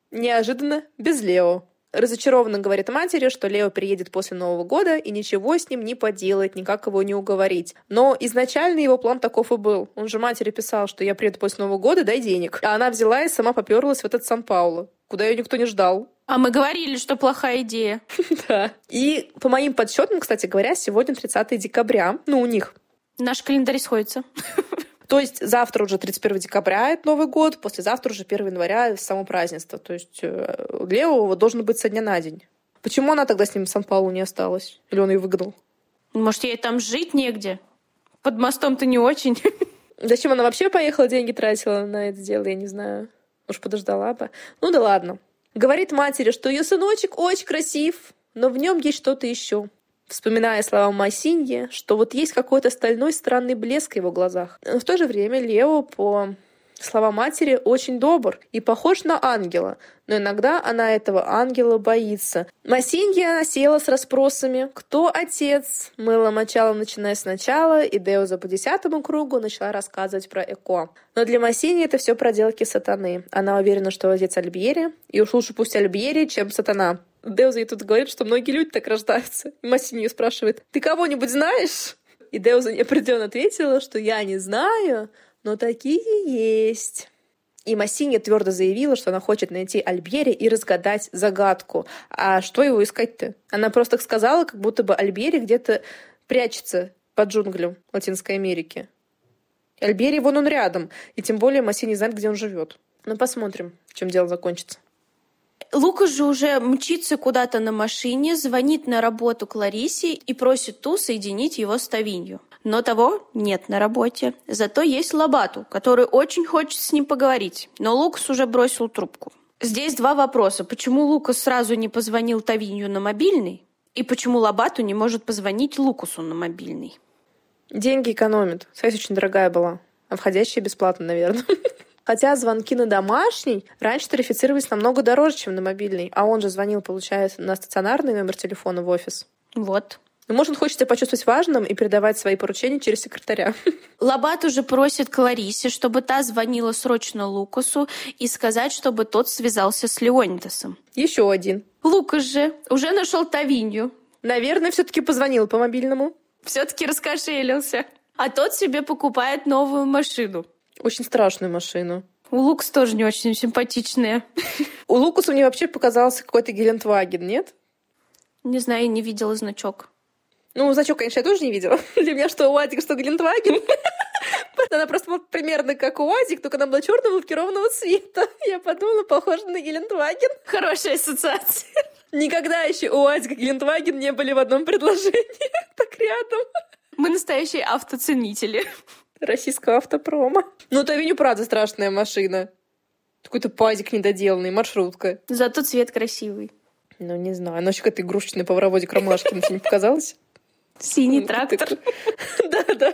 Неожиданно, без Лео. Разочарованно говорит матери, что Лео приедет после Нового года и ничего с ним не поделает, никак его не уговорить. Но изначально его план таков и был. Он же матери писал, что я приеду после Нового года, дай денег. А она взяла и сама поперлась в этот Сан-Пауло, куда ее никто не ждал. А мы говорили, что плохая идея. Да. И по моим подсчетам, кстати говоря, сегодня 30 декабря. Ну, у них. Наш календарь сходится. То есть завтра уже 31 декабря это Новый год, послезавтра уже 1 января само празднество. То есть э, Лео должен быть со дня на день. Почему она тогда с ним в Сан-Паулу не осталась? Или он ее выгнал? Может, ей там жить негде? Под мостом-то не очень. Зачем она вообще поехала, деньги тратила на это дело, я не знаю. Уж подождала бы. Ну да ладно. Говорит матери, что ее сыночек очень красив, но в нем есть что-то еще вспоминая слова Масиньи, что вот есть какой-то стальной странный блеск в его глазах. Но в то же время Лео, по словам матери, очень добр и похож на ангела, но иногда она этого ангела боится. Масинья села с расспросами «Кто отец?», мыла мочала, начиная сначала, и Деуза по десятому кругу начала рассказывать про Эко. Но для Масиньи это все проделки сатаны. Она уверена, что отец Альбьери, и уж лучше пусть Альбьери, чем сатана. Деуза ей тут говорит, что многие люди так рождаются. И ее спрашивает, ты кого-нибудь знаешь? И Деуза неопределенно ответила, что я не знаю, но такие есть. И Массини твердо заявила, что она хочет найти Альбери и разгадать загадку. А что его искать-то? Она просто сказала, как будто бы Альбери где-то прячется под джунглем Латинской Америки. Альбери вон он рядом, и тем более Массини знает, где он живет. Ну, посмотрим, чем дело закончится. Лукас же уже мчится куда-то на машине, звонит на работу Кларисе и просит ту соединить его с Тавинью. Но того нет на работе. Зато есть Лабату, который очень хочет с ним поговорить. Но Лукас уже бросил трубку. Здесь два вопроса. Почему Лукас сразу не позвонил Тавинью на мобильный? И почему Лабату не может позвонить Лукасу на мобильный? Деньги экономит. Связь очень дорогая была. А входящая бесплатно, наверное. Хотя звонки на домашний раньше тарифицировались намного дороже, чем на мобильный. А он же звонил, получается, на стационарный номер телефона в офис. Вот. Ну, может, он хочет себя почувствовать важным и передавать свои поручения через секретаря. Лабат уже просит Кларисе, чтобы та звонила срочно Лукасу и сказать, чтобы тот связался с Леонидасом. Еще один. Лукас же уже нашел Тавинью. Наверное, все-таки позвонил по мобильному. Все-таки раскошелился. А тот себе покупает новую машину. Очень страшную машину. У Лукас тоже не очень симпатичная. У Лукаса мне вообще показался какой-то Гелендваген, нет? Не знаю, не видела значок. Ну, значок, конечно, я тоже не видела. Для меня что УАЗик, что Гелендваген. Она просто вот примерно как УАЗик, только она была черного лакированного цвета. Я подумала, похоже на Гелендваген. Хорошая ассоциация. Никогда еще УАЗик и Гелендваген не были в одном предложении. Так рядом. Мы настоящие автоценители. Российского автопрома. Ну, Тавиню, правда, страшная машина. Какой-то пазик недоделанный, маршрутка. Зато цвет красивый. Ну, не знаю. Она еще какая-то игрушечная по паровозик Ромашкина, тебе не показалось? Синий трактор. Да-да,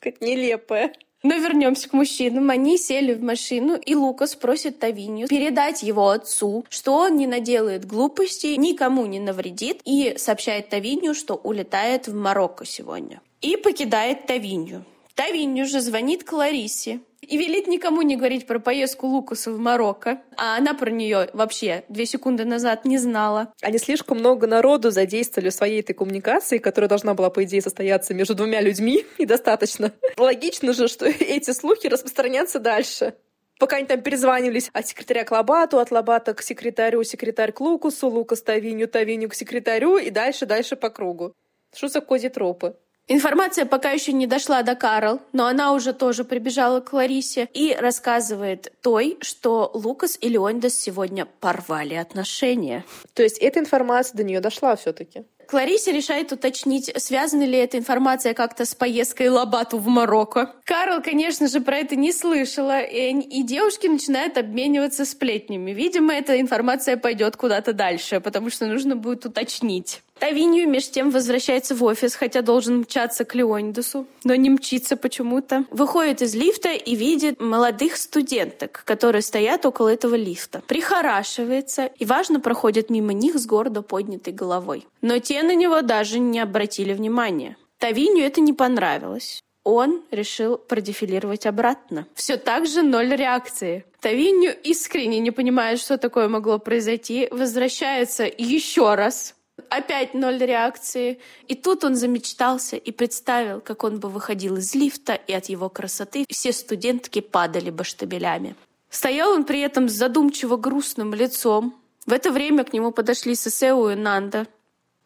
как нелепая. Но вернемся к мужчинам. Они сели в машину, и Лукас просит Тавинью передать его отцу, что он не наделает глупостей, никому не навредит, и сообщает Тавинью, что улетает в Марокко сегодня. И покидает Тавинью. Тавинью же звонит Кларисе и велит никому не говорить про поездку Лукаса в Марокко. А она про нее вообще две секунды назад не знала. Они слишком много народу задействовали в своей этой коммуникации, которая должна была, по идее, состояться между двумя людьми, и достаточно. Логично же, что эти слухи распространятся дальше. Пока они там перезванивались от секретаря к Лабату, от Лабата к секретарю, секретарь к Лукусу, Лукас Тавиню, Тавиню к секретарю и дальше-дальше по кругу. Что за кози тропы? Информация пока еще не дошла до Карл, но она уже тоже прибежала к Ларисе и рассказывает той, что Лукас и Леондес сегодня порвали отношения. То есть эта информация до нее дошла все-таки? Клариса решает уточнить, связана ли эта информация как-то с поездкой Лабату в Марокко. Карл, конечно же, про это не слышала, и, и девушки начинают обмениваться сплетнями. Видимо, эта информация пойдет куда-то дальше, потому что нужно будет уточнить. Тавинью меж тем возвращается в офис, хотя должен мчаться к Леонидусу, но не мчится почему-то. Выходит из лифта и видит молодых студенток, которые стоят около этого лифта. Прихорашивается и, важно, проходит мимо них с гордо поднятой головой. Но те на него даже не обратили внимания. Тавинью это не понравилось. Он решил продефилировать обратно. Все так же ноль реакции. Тавинью, искренне не понимая, что такое могло произойти, возвращается еще раз Опять ноль реакции. И тут он замечтался и представил, как он бы выходил из лифта, и от его красоты все студентки падали бы штабелями. Стоял он при этом с задумчиво грустным лицом. В это время к нему подошли Сесеу и Нанда.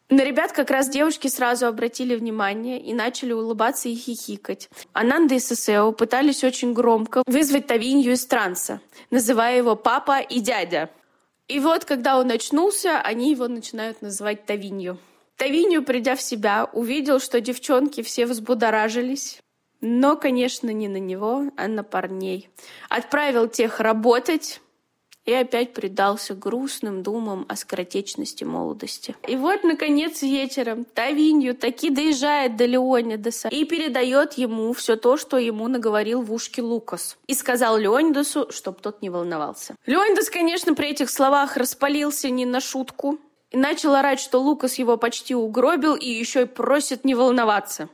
На ребят как раз девушки сразу обратили внимание и начали улыбаться и хихикать. Ананда и Сесео пытались очень громко вызвать Тавинью из транса, называя его «папа» и «дядя». И вот, когда он очнулся, они его начинают называть Тавинью. Тавинью, придя в себя, увидел, что девчонки все взбудоражились. Но, конечно, не на него, а на парней. Отправил тех работать, и опять предался грустным думам о скоротечности молодости. И вот, наконец, вечером Тавинью таки доезжает до Леонидаса и передает ему все то, что ему наговорил в ушки Лукас. И сказал Леонидасу, чтоб тот не волновался. Леонидас, конечно, при этих словах распалился не на шутку и начал орать, что Лукас его почти угробил и еще и просит не волноваться.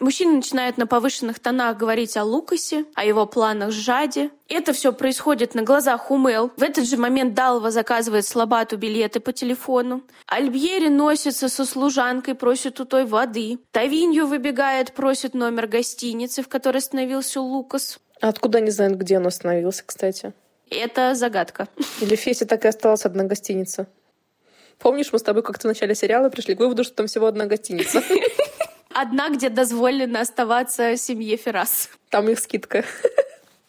Мужчины начинают на повышенных тонах говорить о Лукасе, о его планах с Жади. Это все происходит на глазах у Мел. В этот же момент Далва заказывает Слабату билеты по телефону. Альбьери носится со служанкой, просит у той воды. Тавинью выбегает, просит номер гостиницы, в которой остановился Лукас. откуда они знают, где он остановился, кстати? Это загадка. Или Феси так и осталась одна гостиница? Помнишь, мы с тобой как-то в начале сериала пришли к выводу, что там всего одна гостиница? Одна, где дозволено оставаться семье Феррас. Там их скидка.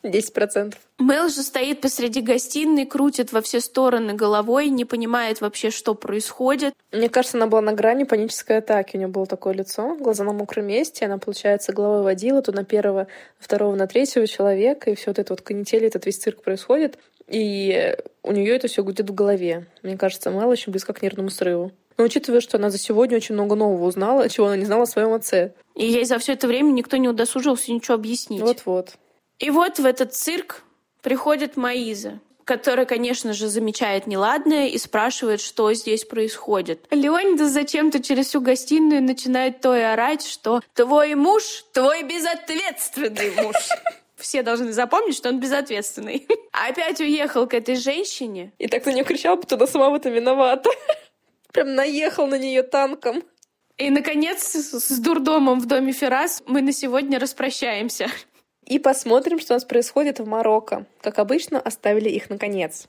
10%. Мэл же стоит посреди гостиной, крутит во все стороны головой, не понимает вообще, что происходит. Мне кажется, она была на грани панической атаки. У нее было такое лицо, глаза на мокром месте. Она, получается, головой водила то на первого, второго, на третьего человека. И все вот это вот канители, этот весь цирк происходит. И у нее это все гудит в голове. Мне кажется, Мэл очень близко к нервному срыву. Но учитывая, что она за сегодня очень много нового узнала, чего она не знала о своем отце. И ей за все это время никто не удосужился ничего объяснить. Вот-вот. И вот в этот цирк Приходит Маиза, которая, конечно же, замечает неладное и спрашивает, что здесь происходит. Леонида зачем-то через всю гостиную начинает то и орать, что «Твой муж — твой безответственный муж». Все должны запомнить, что он безответственный. Опять уехал к этой женщине. И так на нее кричал, будто она сама в этом виновата. Прям наехал на нее танком. И, наконец, с дурдомом в доме Феррас мы на сегодня распрощаемся. И посмотрим, что у нас происходит в Марокко. Как обычно, оставили их наконец.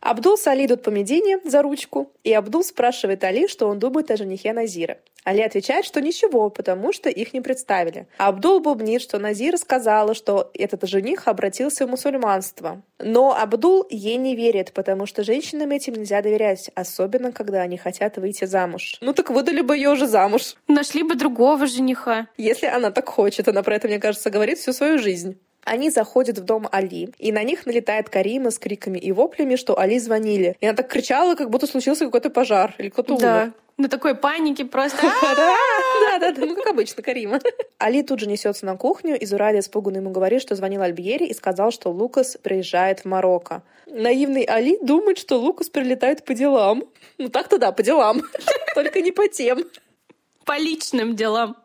Абдул с Али идут по Медине за ручку, и Абдул спрашивает Али, что он думает о женихе Назира. Али отвечает, что ничего, потому что их не представили. Абдул бубнит, что Назира сказала, что этот жених обратился в мусульманство. Но Абдул ей не верит, потому что женщинам этим нельзя доверять, особенно когда они хотят выйти замуж. Ну так выдали бы ее уже замуж. Нашли бы другого жениха. Если она так хочет, она про это, мне кажется, говорит всю свою жизнь. Они заходят в дом Али, и на них налетает Карима с криками и воплями, что Али звонили. И она так кричала, как будто случился какой-то пожар или кто-то умер. На такой панике просто. Да, да, да, ну как обычно, Карима. Али тут же несется на кухню, и Зурайда испуганно ему говорит, что звонил Альбьери и сказал, что Лукас приезжает в Марокко. Наивный Али думает, что Лукас прилетает по делам. Ну так-то да, по делам. Только не по тем. По личным делам.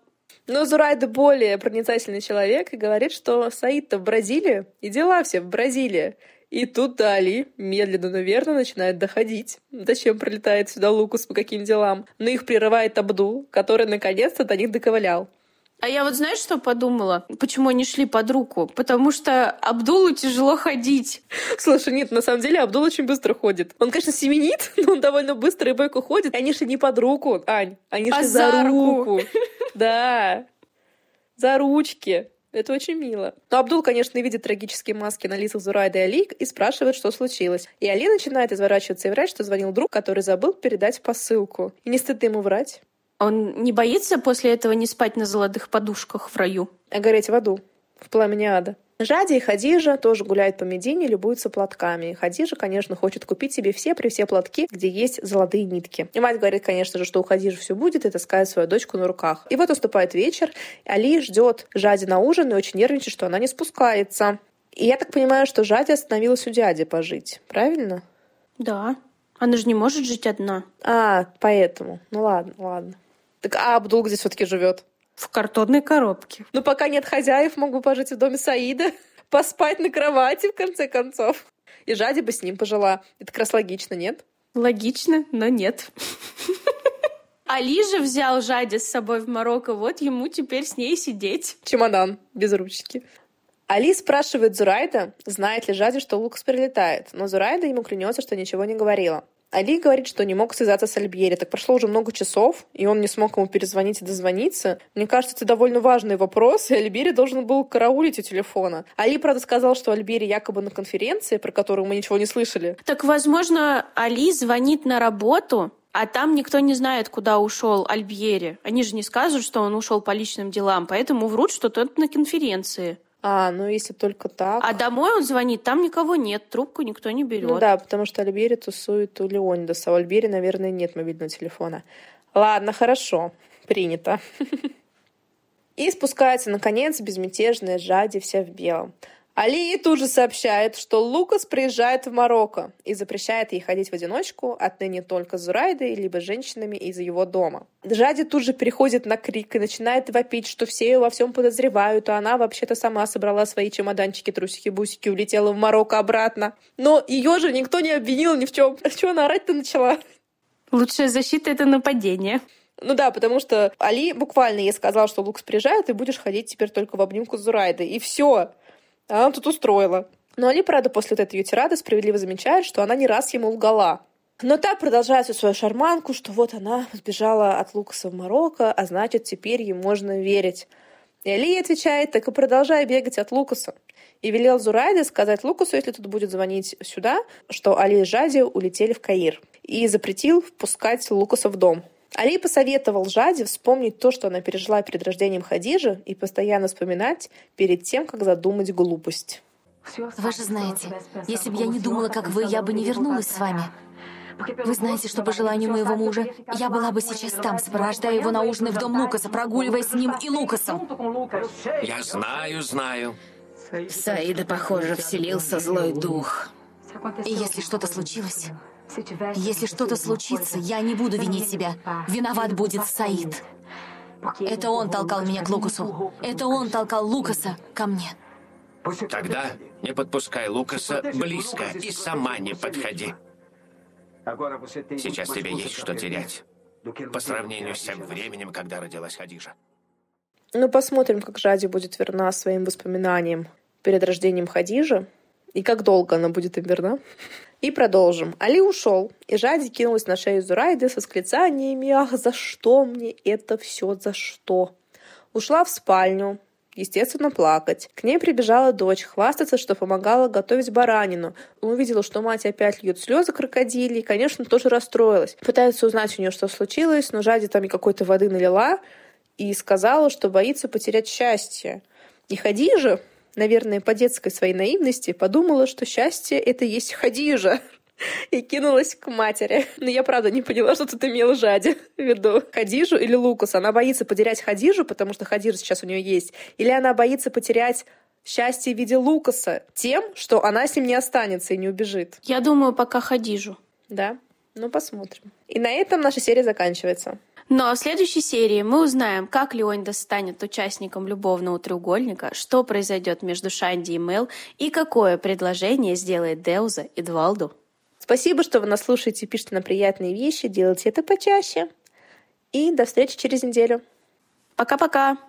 Но Зурайда более проницательный человек и говорит, что Саид-то в Бразилии, и дела все в Бразилии. И тут Дали медленно, но верно начинает доходить. Зачем прилетает сюда Лукас по каким делам? Но их прерывает Абдул, который наконец-то до них доковылял. А я вот знаешь, что подумала? Почему они шли под руку? Потому что Абдулу тяжело ходить. Слушай, нет, на самом деле Абдул очень быстро ходит. Он, конечно, семенит, но он довольно быстро и бойко ходит. Они шли не под руку, Ань, они шли а за, за руку. руку. Да, за ручки. Это очень мило. Но Абдул, конечно, видит трагические маски на лицах Зурайда и Али и спрашивает, что случилось. И Али начинает изворачиваться и врать, что звонил друг, который забыл передать посылку. И не стыдно ему врать. Он не боится после этого не спать на золотых подушках в раю? А гореть в аду, в пламени ада. Жади и Хадижа тоже гуляют по Медине, любуются платками. Хадижа, конечно, хочет купить себе все при все платки, где есть золотые нитки. И мать говорит, конечно же, что у Хадижи все будет, и таскает свою дочку на руках. И вот наступает вечер, Али ждет Жади на ужин и очень нервничает, что она не спускается. И я так понимаю, что Жади остановилась у дяди пожить, правильно? Да. Она же не может жить одна. А, поэтому. Ну ладно, ладно. Так а Абдул где все-таки живет? В картонной коробке. Ну, пока нет хозяев, могу пожить в доме Саида, поспать на кровати, в конце концов. И Жади бы с ним пожила. Это как раз логично, нет? Логично, но нет. Али же взял Жади с собой в Марокко, вот ему теперь с ней сидеть. Чемодан без ручки. Али спрашивает Зурайда, знает ли Жади, что Лукас прилетает, но Зурайда ему клянется, что ничего не говорила. Али говорит, что не мог связаться с Альбьери. Так прошло уже много часов, и он не смог ему перезвонить и дозвониться. Мне кажется, это довольно важный вопрос, и Альбери должен был караулить у телефона. Али, правда, сказал, что Альбери якобы на конференции, про которую мы ничего не слышали. Так, возможно, Али звонит на работу, а там никто не знает, куда ушел Альбьери. Они же не скажут, что он ушел по личным делам, поэтому врут, что тот на конференции. А, ну если только так. А домой он звонит, там никого нет, трубку никто не берет. Ну да, потому что Альбери тусует у Леонидаса. У Альбери, наверное, нет мобильного телефона. Ладно, хорошо, принято. И спускается, наконец, безмятежная Жади вся в белом. Али тут же сообщает, что Лукас приезжает в Марокко и запрещает ей ходить в одиночку, отныне только с Зурайдой, либо женщинами из его дома. Жади тут же переходит на крик и начинает вопить, что все ее во всем подозревают, а она вообще-то сама собрала свои чемоданчики, трусики, бусики, улетела в Марокко обратно. Но ее же никто не обвинил ни в чем. А что она орать-то начала? Лучшая защита — это нападение. Ну да, потому что Али буквально ей сказал, что Лукас приезжает, и будешь ходить теперь только в обнимку с Зурайдой. И все. Она тут устроила. Но Али, правда, после вот этой ее тирады справедливо замечает, что она не раз ему лгала. Но та продолжает всю свою шарманку, что вот она сбежала от Лукаса в Марокко, а значит, теперь ей можно верить. И Али отвечает, так и продолжай бегать от Лукаса. И велел Зурайде сказать Лукасу, если тут будет звонить сюда, что Али и Жади улетели в Каир. И запретил впускать Лукаса в дом. Али посоветовал Жаде вспомнить то, что она пережила перед рождением Хадижи, и постоянно вспоминать перед тем, как задумать глупость. Вы же знаете, если бы я не думала, как вы, я бы не вернулась с вами. Вы знаете, что по желанию моего мужа, я была бы сейчас там, сопровождая его на ужины в дом Лукаса, прогуливаясь с ним и Лукасом. Я знаю, знаю. Саида, похоже, вселился злой дух. И если что-то случилось, если что-то случится, я не буду винить себя. Виноват будет Саид. Это он толкал меня к Лукасу. Это он толкал Лукаса ко мне. Тогда не подпускай Лукаса близко и сама не подходи. Сейчас тебе есть что терять. По сравнению с тем временем, когда родилась Хадижа. Ну, посмотрим, как Жади будет верна своим воспоминаниям перед рождением Хадижи и как долго она будет им верна. И продолжим. Али ушел, и Жади кинулась на шею Зурайды с восклицаниями «Ах, за что мне это все, за что?» Ушла в спальню, естественно, плакать. К ней прибежала дочь, хвастаться, что помогала готовить баранину. Увидела, что мать опять льет слезы крокодили, и, конечно, тоже расстроилась. Пытается узнать у нее, что случилось, но Жади там и какой-то воды налила и сказала, что боится потерять счастье. И Хадижа, наверное, по детской своей наивности, подумала, что счастье — это есть Хадижа и кинулась к матери. Но я правда не поняла, что тут имела Жади в виду. Хадижу или Лукас? Она боится потерять Хадижу, потому что Хадижа сейчас у нее есть? Или она боится потерять счастье в виде Лукаса тем, что она с ним не останется и не убежит? Я думаю, пока Хадижу. Да? Ну, посмотрим. И на этом наша серия заканчивается. Но в следующей серии мы узнаем, как Леонида станет участником любовного треугольника, что произойдет между Шанди и Мел и какое предложение сделает Деуза и Двалду. Спасибо, что вы нас слушаете и пишете на приятные вещи. Делайте это почаще. И до встречи через неделю. Пока-пока.